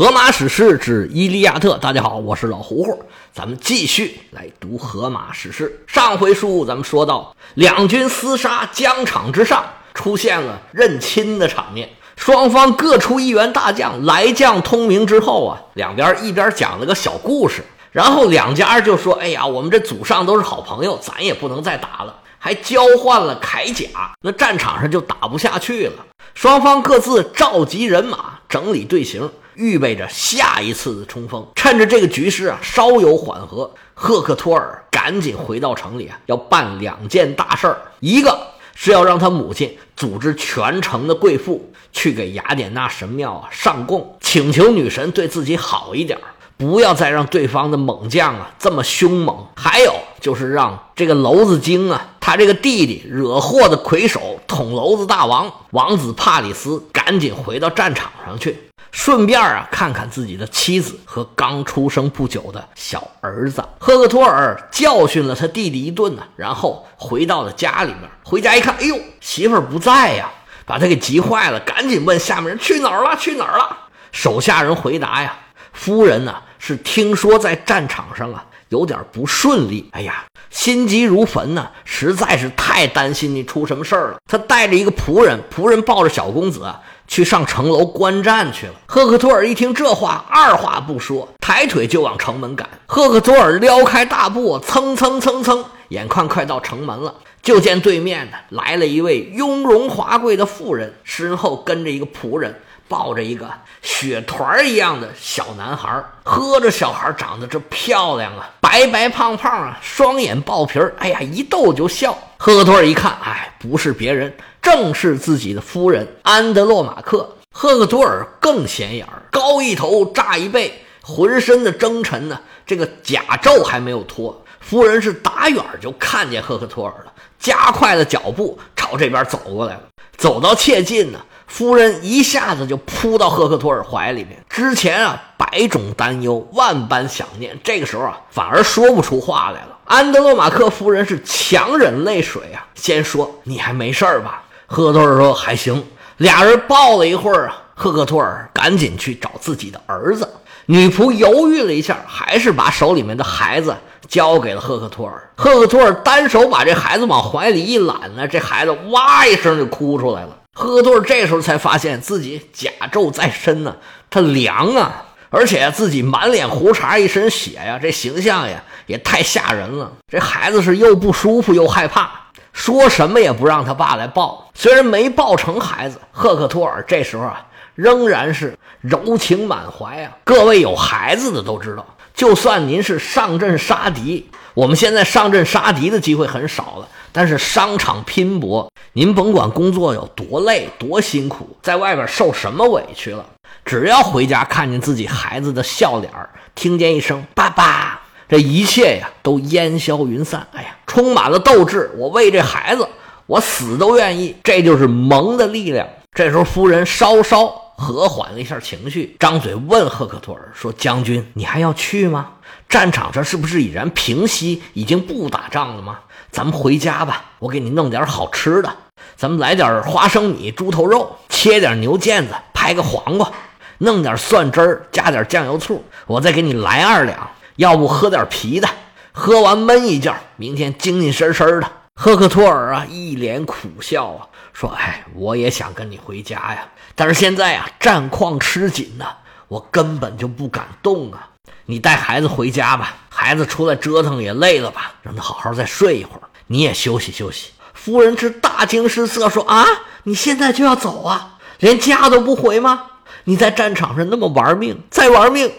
《荷马史诗》之《伊利亚特》，大家好，我是老胡胡，咱们继续来读《荷马史诗》。上回书咱们说到，两军厮杀，疆场之上出现了认亲的场面，双方各出一员大将，来将通明之后啊，两边一边讲了个小故事，然后两家就说：“哎呀，我们这祖上都是好朋友，咱也不能再打了。”还交换了铠甲，那战场上就打不下去了。双方各自召集人马，整理队形。预备着下一次的冲锋，趁着这个局势啊稍有缓和，赫克托尔赶紧回到城里啊，要办两件大事儿。一个是要让他母亲组织全城的贵妇去给雅典娜神庙啊上供，请求女神对自己好一点，不要再让对方的猛将啊这么凶猛。还有就是让这个娄子精啊，他这个弟弟惹祸的魁首捅娄子大王王子帕里斯，赶紧回到战场上去。顺便啊，看看自己的妻子和刚出生不久的小儿子。赫克托尔教训了他弟弟一顿呢，然后回到了家里面。回家一看，哎呦，媳妇儿不在呀，把他给急坏了，赶紧问下面人去哪儿了？去哪儿了？手下人回答呀，夫人呢是听说在战场上啊有点不顺利，哎呀，心急如焚呢，实在是太担心你出什么事儿了。他带着一个仆人，仆人抱着小公子。去上城楼观战去了。赫克托尔一听这话，二话不说，抬腿就往城门赶。赫克托尔撩开大步，蹭蹭蹭蹭，眼看快到城门了，就见对面呢来了一位雍容华贵的妇人，身后跟着一个仆人，抱着一个雪团一样的小男孩。呵，这小孩长得这漂亮啊，白白胖胖啊，双眼爆皮儿，哎呀，一逗就笑。赫克托尔一看，哎，不是别人。正是自己的夫人安德洛马克，赫克托尔更显眼儿，高一头，炸一背，浑身的征尘呢，这个甲胄还没有脱。夫人是打远就看见赫克托尔了，加快了脚步朝这边走过来了。走到切近呢，夫人一下子就扑到赫克托尔怀里面。之前啊，百种担忧，万般想念，这个时候啊，反而说不出话来了。安德洛马克夫人是强忍泪水啊，先说：“你还没事吧？”赫克托尔说：“还行。”俩人抱了一会儿啊，赫克托尔赶紧去找自己的儿子。女仆犹豫了一下，还是把手里面的孩子交给了赫克托尔。赫克托尔单手把这孩子往怀里一揽呢，这孩子哇一声就哭出来了。赫克托尔这时候才发现自己甲胄在身呢，他凉啊，而且自己满脸胡茬一身血呀，这形象呀也太吓人了。这孩子是又不舒服又害怕。说什么也不让他爸来抱，虽然没抱成孩子，赫克托尔这时候啊仍然是柔情满怀啊。各位有孩子的都知道，就算您是上阵杀敌，我们现在上阵杀敌的机会很少了，但是商场拼搏，您甭管工作有多累多辛苦，在外边受什么委屈了，只要回家看见自己孩子的笑脸听见一声爸爸。这一切呀，都烟消云散。哎呀，充满了斗志。我为这孩子，我死都愿意。这就是萌的力量。这时候，夫人稍稍和缓了一下情绪，张嘴问赫克托尔说：“将军，你还要去吗？战场上是不是已然平息，已经不打仗了吗？咱们回家吧，我给你弄点好吃的。咱们来点花生米、猪头肉，切点牛腱子，拍个黄瓜，弄点蒜汁儿，加点酱油醋，我再给你来二两。”要不喝点啤的，喝完闷一觉，明天精精神神的。赫克托尔啊，一脸苦笑啊，说：“哎，我也想跟你回家呀，但是现在啊，战况吃紧呐，我根本就不敢动啊。你带孩子回家吧，孩子出来折腾也累了吧，让他好好再睡一会儿，你也休息休息。”夫人是大惊失色，说：“啊，你现在就要走啊？连家都不回吗？你在战场上那么玩命，再玩命。”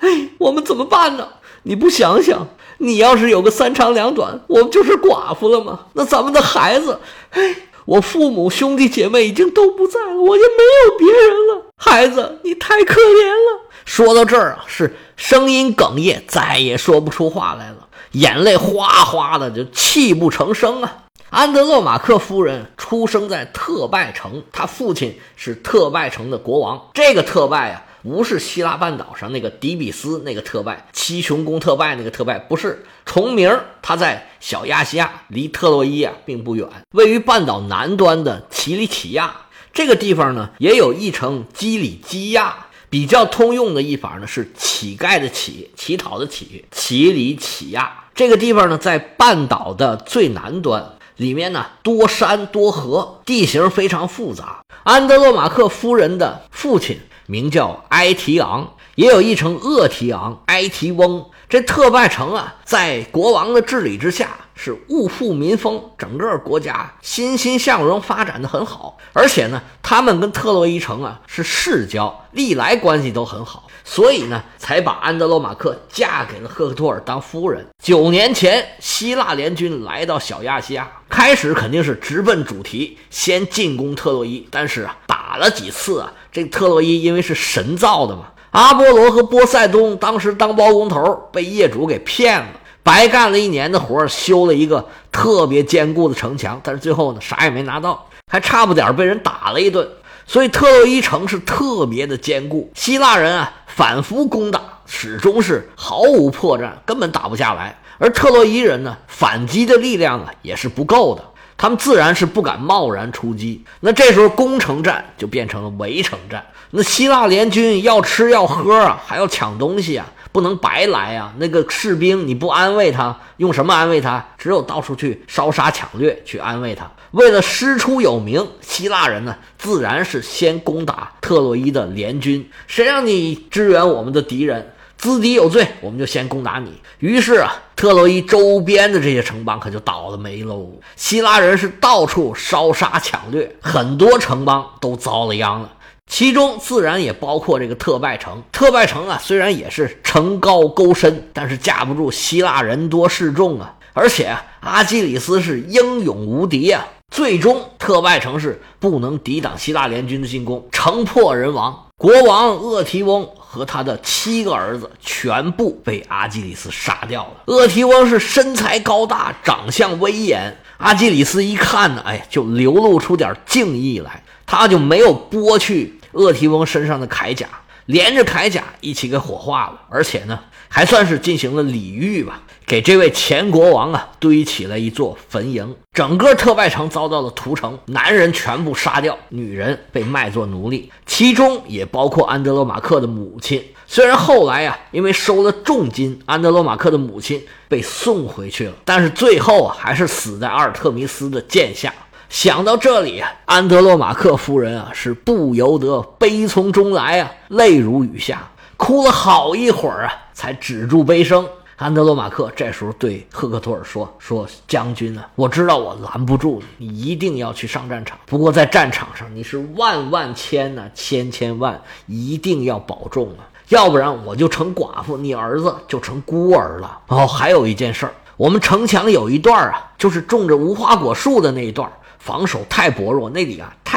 哎，我们怎么办呢？你不想想，你要是有个三长两短，我们就是寡妇了吗？那咱们的孩子，哎，我父母兄弟姐妹已经都不在了，我就没有别人了。孩子，你太可怜了。说到这儿啊，是声音哽咽，再也说不出话来了，眼泪哗哗的就泣不成声啊。安德洛马克夫人出生在特拜城，他父亲是特拜城的国王。这个特拜啊。不是希腊半岛上那个底比斯那个特拜，七雄宫特拜那个特拜，不是重名。它在小亚细亚，离特洛伊啊并不远，位于半岛南端的奇里乞亚这个地方呢，也有一城基里基亚，比较通用的译法呢是乞丐的乞，乞讨的乞，奇里乞亚。这个地方呢在半岛的最南端，里面呢多山多河，地形非常复杂。安德洛马克夫人的父亲名叫埃提昂，也有一称厄提昂、埃提翁。这特拜城啊，在国王的治理之下。是物富民丰，整个国家欣欣向荣，发展的很好。而且呢，他们跟特洛伊城啊是世交，历来关系都很好，所以呢，才把安德罗马克嫁给了赫克托尔当夫人。九年前，希腊联军来到小亚细亚，开始肯定是直奔主题，先进攻特洛伊。但是啊，打了几次啊，这特洛伊因为是神造的嘛，阿波罗和波塞冬当时当包工头，被业主给骗了。白干了一年的活修了一个特别坚固的城墙，但是最后呢，啥也没拿到，还差不点被人打了一顿。所以特洛伊城是特别的坚固，希腊人啊反复攻打，始终是毫无破绽，根本打不下来。而特洛伊人呢，反击的力量啊也是不够的，他们自然是不敢贸然出击。那这时候攻城战就变成了围城战，那希腊联军要吃要喝啊，还要抢东西啊。不能白来啊！那个士兵你不安慰他，用什么安慰他？只有到处去烧杀抢掠去安慰他。为了师出有名，希腊人呢，自然是先攻打特洛伊的联军。谁让你支援我们的敌人，资敌有罪，我们就先攻打你。于是啊，特洛伊周边的这些城邦可就倒了霉喽。希腊人是到处烧杀抢掠，很多城邦都遭了殃了。其中自然也包括这个特拜城。特拜城啊，虽然也是城高沟深，但是架不住希腊人多势众啊。而且阿基里斯是英勇无敌啊。最终，特拜城是不能抵挡希腊联军的进攻，城破人亡。国王厄提翁和他的七个儿子全部被阿基里斯杀掉了。厄提翁是身材高大，长相威严。阿基里斯一看呢，哎，就流露出点敬意来。他就没有剥去厄提翁身上的铠甲，连着铠甲一起给火化了，而且呢，还算是进行了礼遇吧，给这位前国王啊堆起了一座坟茔。整个特拜城遭到了屠城，男人全部杀掉，女人被卖作奴隶，其中也包括安德罗马克的母亲。虽然后来啊，因为收了重金，安德罗马克的母亲被送回去了，但是最后啊，还是死在阿尔特弥斯的剑下。想到这里啊，安德洛马克夫人啊是不由得悲从中来啊，泪如雨下，哭了好一会儿啊，才止住悲声。安德洛马克这时候对赫克托尔说：“说将军啊，我知道我拦不住你，你一定要去上战场。不过在战场上你是万万千呐，千千万，一定要保重啊，要不然我就成寡妇，你儿子就成孤儿了。哦，还有一件事儿，我们城墙有一段啊，就是种着无花果树的那一段。”防守太薄弱，那里啊太。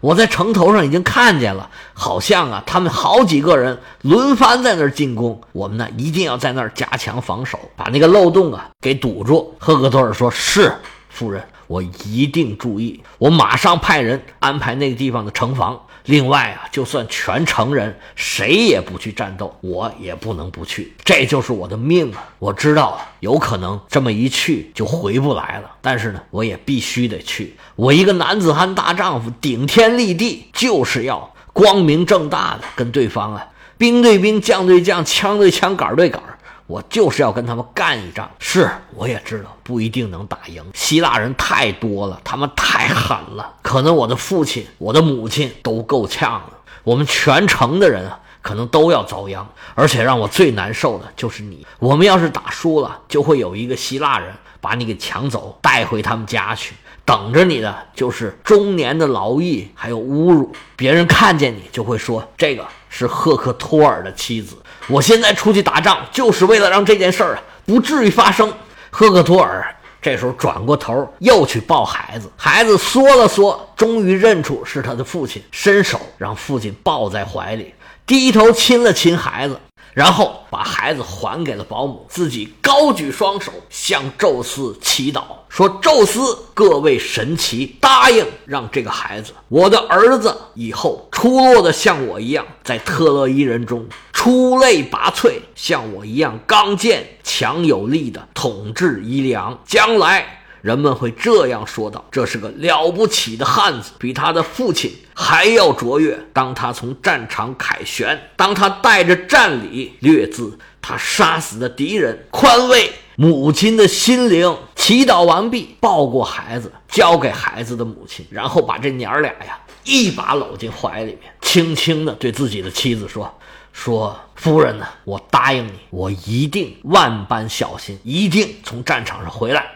我在城头上已经看见了，好像啊他们好几个人轮番在那儿进攻。我们呢一定要在那儿加强防守，把那个漏洞啊给堵住。赫格托尔说：“是，夫人，我一定注意。我马上派人安排那个地方的城防。”另外啊，就算全城人谁也不去战斗，我也不能不去，这就是我的命啊！我知道有可能这么一去就回不来了，但是呢，我也必须得去。我一个男子汉大丈夫，顶天立地，就是要光明正大的跟对方啊，兵对兵，将对将，枪对枪，杆对杆。我就是要跟他们干一仗，是我也知道不一定能打赢。希腊人太多了，他们太狠了，可能我的父亲、我的母亲都够呛了。我们全城的人啊，可能都要遭殃。而且让我最难受的就是你。我们要是打输了，就会有一个希腊人把你给抢走，带回他们家去，等着你的就是中年的劳役，还有侮辱。别人看见你就会说，这个是赫克托尔的妻子。我现在出去打仗，就是为了让这件事儿啊不至于发生。赫克托尔这时候转过头，又去抱孩子。孩子缩了缩，终于认出是他的父亲，伸手让父亲抱在怀里，低头亲了亲孩子。然后把孩子还给了保姆，自己高举双手向宙斯祈祷，说：“宙斯，各位神奇，答应让这个孩子，我的儿子以后出落的像我一样，在特洛伊人中出类拔萃，像我一样刚健强有力的统治伊利昂，将来人们会这样说道：“这是个了不起的汉子，比他的父亲还要卓越。当他从战场凯旋，当他带着战礼略自他杀死的敌人，宽慰母亲的心灵。祈祷完毕，抱过孩子，交给孩子的母亲，然后把这娘儿俩呀一把搂进怀里面，轻轻地对自己的妻子说。”说夫人呢？我答应你，我一定万般小心，一定从战场上回来。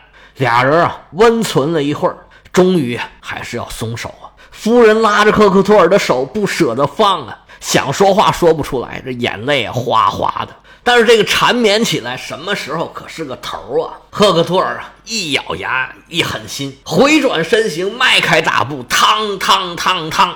俩人啊，温存了一会儿，终于还是要松手啊。夫人拉着赫克托尔的手，不舍得放啊，想说话说不出来，这眼泪啊哗哗的。但是这个缠绵起来，什么时候可是个头啊？赫克托尔啊，一咬牙，一狠心，回转身形，迈开大步，嘡嘡嘡嘡，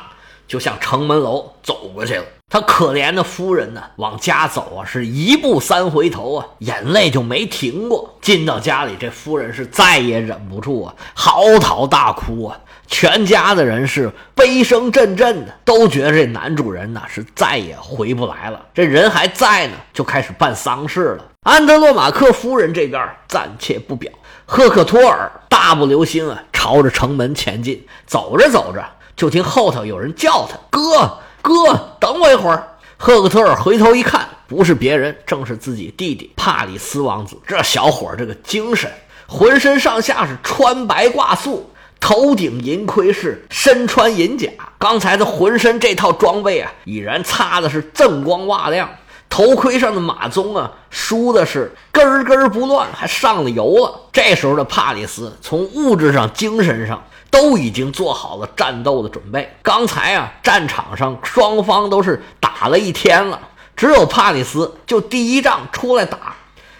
就向城门楼走过去了。他可怜的夫人呢，往家走啊，是一步三回头啊，眼泪就没停过。进到家里，这夫人是再也忍不住啊，嚎啕大哭啊。全家的人是悲声阵阵的，都觉得这男主人呢是再也回不来了。这人还在呢，就开始办丧事了。安德洛马克夫人这边暂且不表，赫克托尔大步流星啊，朝着城门前进。走着走着，就听后头有人叫他哥。哥，等我一会儿。赫克托尔回头一看，不是别人，正是自己弟弟帕里斯王子。这小伙儿这个精神，浑身上下是穿白挂素，头顶银盔饰，身穿银甲。刚才他浑身这套装备啊，已然擦的是锃光瓦亮。头盔上的马鬃啊，梳的是根根不乱，还上了油了。这时候的帕里斯，从物质上、精神上。都已经做好了战斗的准备。刚才啊，战场上双方都是打了一天了，只有帕里斯就第一仗出来打，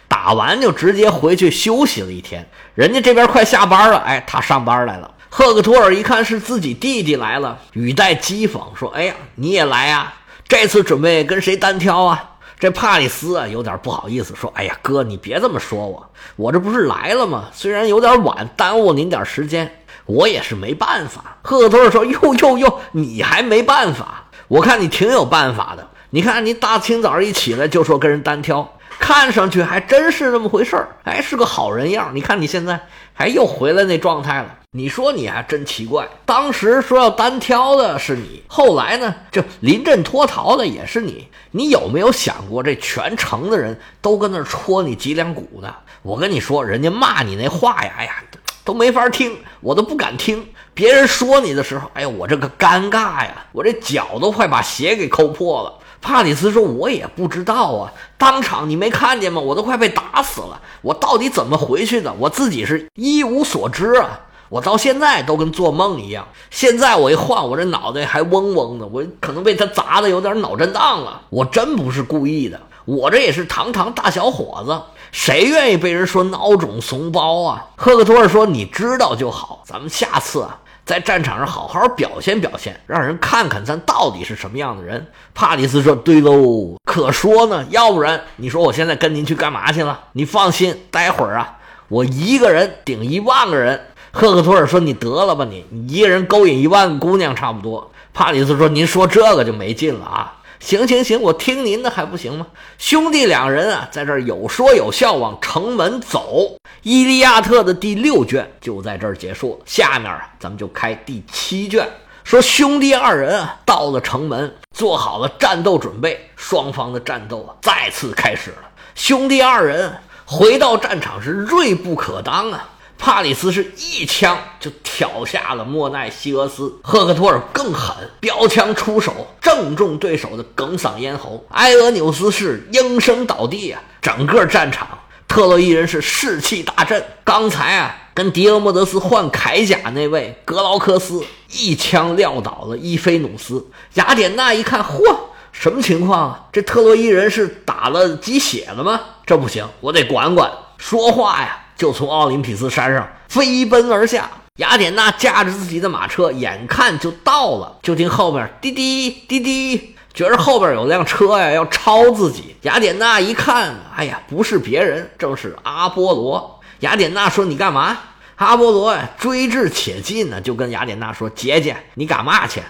打完就直接回去休息了一天。人家这边快下班了，哎，他上班来了。赫克托尔一看是自己弟弟来了，语带讥讽说：“哎呀，你也来呀？这次准备跟谁单挑啊？”这帕里斯啊，有点不好意思说：“哎呀，哥，你别这么说我，我这不是来了吗？虽然有点晚，耽误您点时间。”我也是没办法。赫克托尔说：“哟哟哟，你还没办法？我看你挺有办法的。你看你大清早一起来就说跟人单挑，看上去还真是那么回事儿，哎，是个好人样。你看你现在还又回来那状态了。你说你还真奇怪，当时说要单挑的是你，后来呢，这临阵脱逃的也是你。你有没有想过，这全城的人都跟那戳你脊梁骨呢？我跟你说，人家骂你那话呀，哎呀。”都没法听，我都不敢听。别人说你的时候，哎呀，我这个尴尬呀，我这脚都快把鞋给抠破了。帕里斯说：“我也不知道啊，当场你没看见吗？我都快被打死了。我到底怎么回去的？我自己是一无所知啊。我到现在都跟做梦一样。现在我一晃，我这脑袋还嗡嗡的，我可能被他砸的有点脑震荡了。我真不是故意的，我这也是堂堂大小伙子。”谁愿意被人说孬种怂包啊？赫克托尔说：“你知道就好，咱们下次啊，在战场上好好表现表现，让人看看咱到底是什么样的人。”帕里斯说：“对喽，可说呢。要不然你说我现在跟您去干嘛去了？你放心，待会儿啊，我一个人顶一万个人。”赫克托尔说：“你得了吧，你你一个人勾引一万个姑娘差不多。”帕里斯说：“您说这个就没劲了啊。”行行行，我听您的还不行吗？兄弟两人啊，在这儿有说有笑往城门走。《伊利亚特》的第六卷就在这儿结束了。下面啊，咱们就开第七卷，说兄弟二人啊，到了城门，做好了战斗准备，双方的战斗啊，再次开始了。兄弟二人回到战场是锐不可当啊。帕里斯是一枪就挑下了莫奈西俄斯，赫克托尔更狠，标枪出手，正中对手的哽嗓咽喉。埃俄纽斯是应声倒地啊！整个战场，特洛伊人是士气大振。刚才啊，跟迪俄莫德斯换铠甲那位格劳克斯一枪撂倒了伊菲努斯。雅典娜一看，嚯，什么情况啊？这特洛伊人是打了鸡血了吗？这不行，我得管管说话呀！就从奥林匹斯山上飞奔而下，雅典娜驾着自己的马车，眼看就到了，就听后面滴滴滴滴，觉着后边有辆车呀要超自己。雅典娜一看，哎呀，不是别人，正是阿波罗。雅典娜说：“你干嘛？”阿波罗呀，追至且近呢，就跟雅典娜说：“姐姐，你干嘛去？”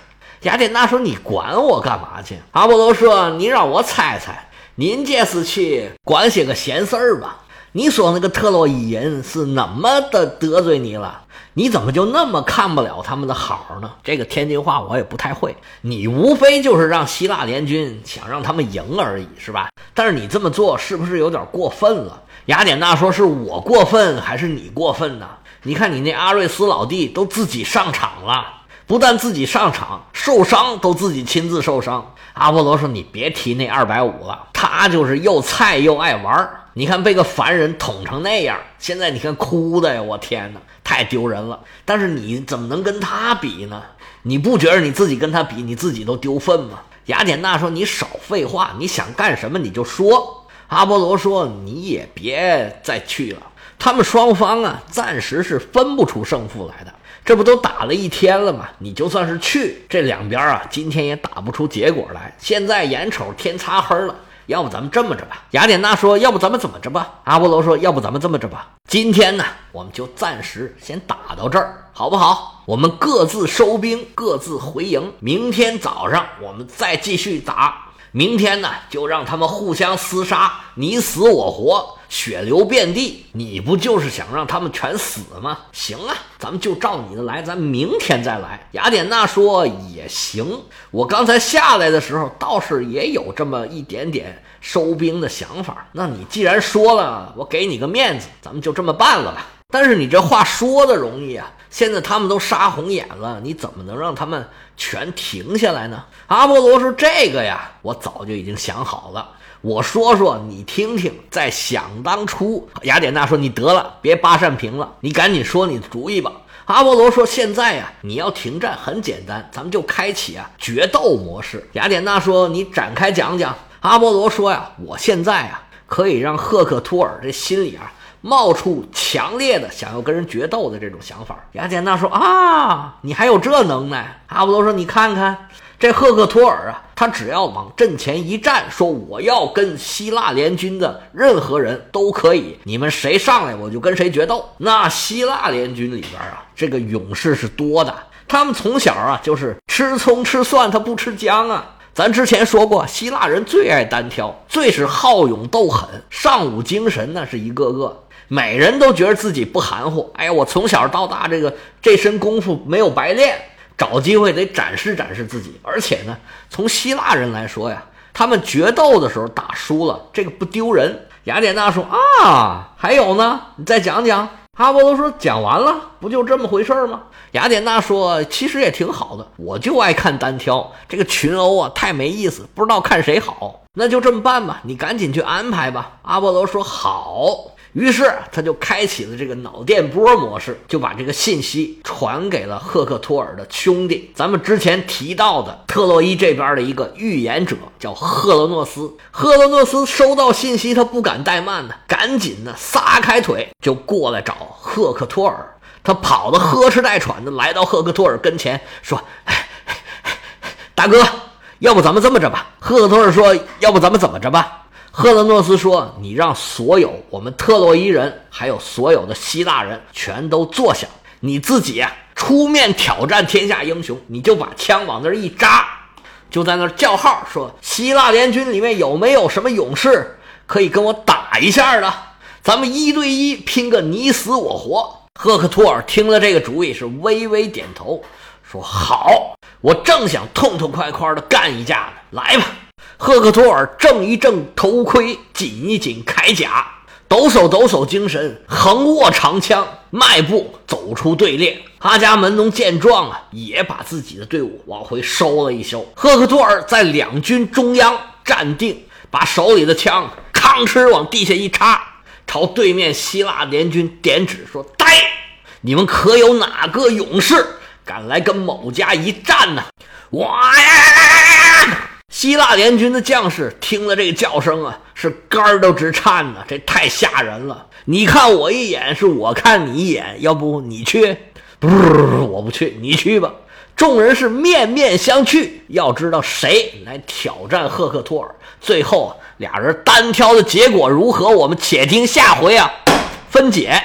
雅典娜说：“你管我干嘛去？”阿波罗说：“你让我猜猜，您这次去管些个闲事儿吧？”你说那个特洛伊人是那么的得罪你了？你怎么就那么看不了他们的好呢？这个天津话我也不太会。你无非就是让希腊联军想让他们赢而已，是吧？但是你这么做是不是有点过分了？雅典娜说：“是我过分还是你过分呢？你看你那阿瑞斯老弟都自己上场了，不但自己上场受伤，都自己亲自受伤。”阿波罗说：“你别提那二百五了，他就是又菜又爱玩你看被个凡人捅成那样，现在你看哭的呀！我天哪！”太丢人了，但是你怎么能跟他比呢？你不觉得你自己跟他比，你自己都丢份吗？雅典娜说：“你少废话，你想干什么你就说。”阿波罗说：“你也别再去了。”他们双方啊，暂时是分不出胜负来的。这不都打了一天了吗？你就算是去，这两边啊，今天也打不出结果来。现在眼瞅天擦黑了。要不咱们这么着吧？雅典娜说：“要不咱们怎么着吧？”阿波罗说：“要不咱们这么着吧？今天呢，我们就暂时先打到这儿，好不好？我们各自收兵，各自回营。明天早上我们再继续打。明天呢，就让他们互相厮杀，你死我活，血流遍地。你不就是想让他们全死吗？行啊，咱们就照你的来，咱明天再来。”雅典娜说：“也行。我刚才下来的时候，倒是也有这么一点点。”收兵的想法，那你既然说了，我给你个面子，咱们就这么办了吧。但是你这话说的容易啊，现在他们都杀红眼了，你怎么能让他们全停下来呢？阿波罗说：“这个呀，我早就已经想好了。我说说你听听。在想当初，雅典娜说：‘你得了，别扒扇屏了，你赶紧说你的主意吧。’阿波罗说：‘现在呀，你要停战很简单，咱们就开启啊决斗模式。’雅典娜说：‘你展开讲讲。’阿波罗说呀：“我现在啊，可以让赫克托尔这心里啊冒出强烈的想要跟人决斗的这种想法。”雅典娜说：“啊，你还有这能耐？”阿波罗说：“你看看这赫克托尔啊，他只要往阵前一站，说我要跟希腊联军的任何人都可以，你们谁上来我就跟谁决斗。那希腊联军里边啊，这个勇士是多的，他们从小啊就是吃葱吃蒜，他不吃姜啊。”咱之前说过，希腊人最爱单挑，最是好勇斗狠，尚武精神那是一个个，每人都觉得自己不含糊。哎呀，我从小到大这个这身功夫没有白练，找机会得展示展示自己。而且呢，从希腊人来说呀，他们决斗的时候打输了，这个不丢人。雅典娜说啊，还有呢，你再讲讲。阿波罗说：“讲完了，不就这么回事吗？”雅典娜说：“其实也挺好的，我就爱看单挑，这个群殴啊太没意思，不知道看谁好。那就这么办吧，你赶紧去安排吧。”阿波罗说：“好。”于是他就开启了这个脑电波模式，就把这个信息传给了赫克托尔的兄弟。咱们之前提到的特洛伊这边的一个预言者叫赫罗诺斯。赫罗诺斯收到信息，他不敢怠慢呢，赶紧呢撒开腿就过来找赫克托尔。他跑得呵哧带喘的来到赫克托尔跟前，说：“大哥，要不咱们这么着吧？”赫克托尔说：“要不咱们怎么着吧？”赫勒诺斯说：“你让所有我们特洛伊人，还有所有的希腊人，全都坐下。你自己，出面挑战天下英雄，你就把枪往那儿一扎，就在那儿叫号，说希腊联军里面有没有什么勇士可以跟我打一下的？咱们一对一拼个你死我活。”赫克托尔听了这个主意，是微微点头，说：“好，我正想痛痛快快的干一架呢，来吧。”赫克托尔正一正头盔，紧一紧铠甲，抖擞抖擞精神，横握长枪，迈步走出队列。阿伽门农见状啊，也把自己的队伍往回收了一收。赫克托尔在两军中央站定，把手里的枪吭哧往地下一插，朝对面希腊联军点指说：“呆，你们可有哪个勇士敢来跟某家一战呢？”哇呀！希腊联军的将士听了这个叫声啊，是肝儿都直颤呢，这太吓人了。你看我一眼，是我看你一眼，要不你去？不，我不去，你去吧。众人是面面相觑，要知道谁来挑战赫克托尔，最后俩人单挑的结果如何？我们且听下回啊分解。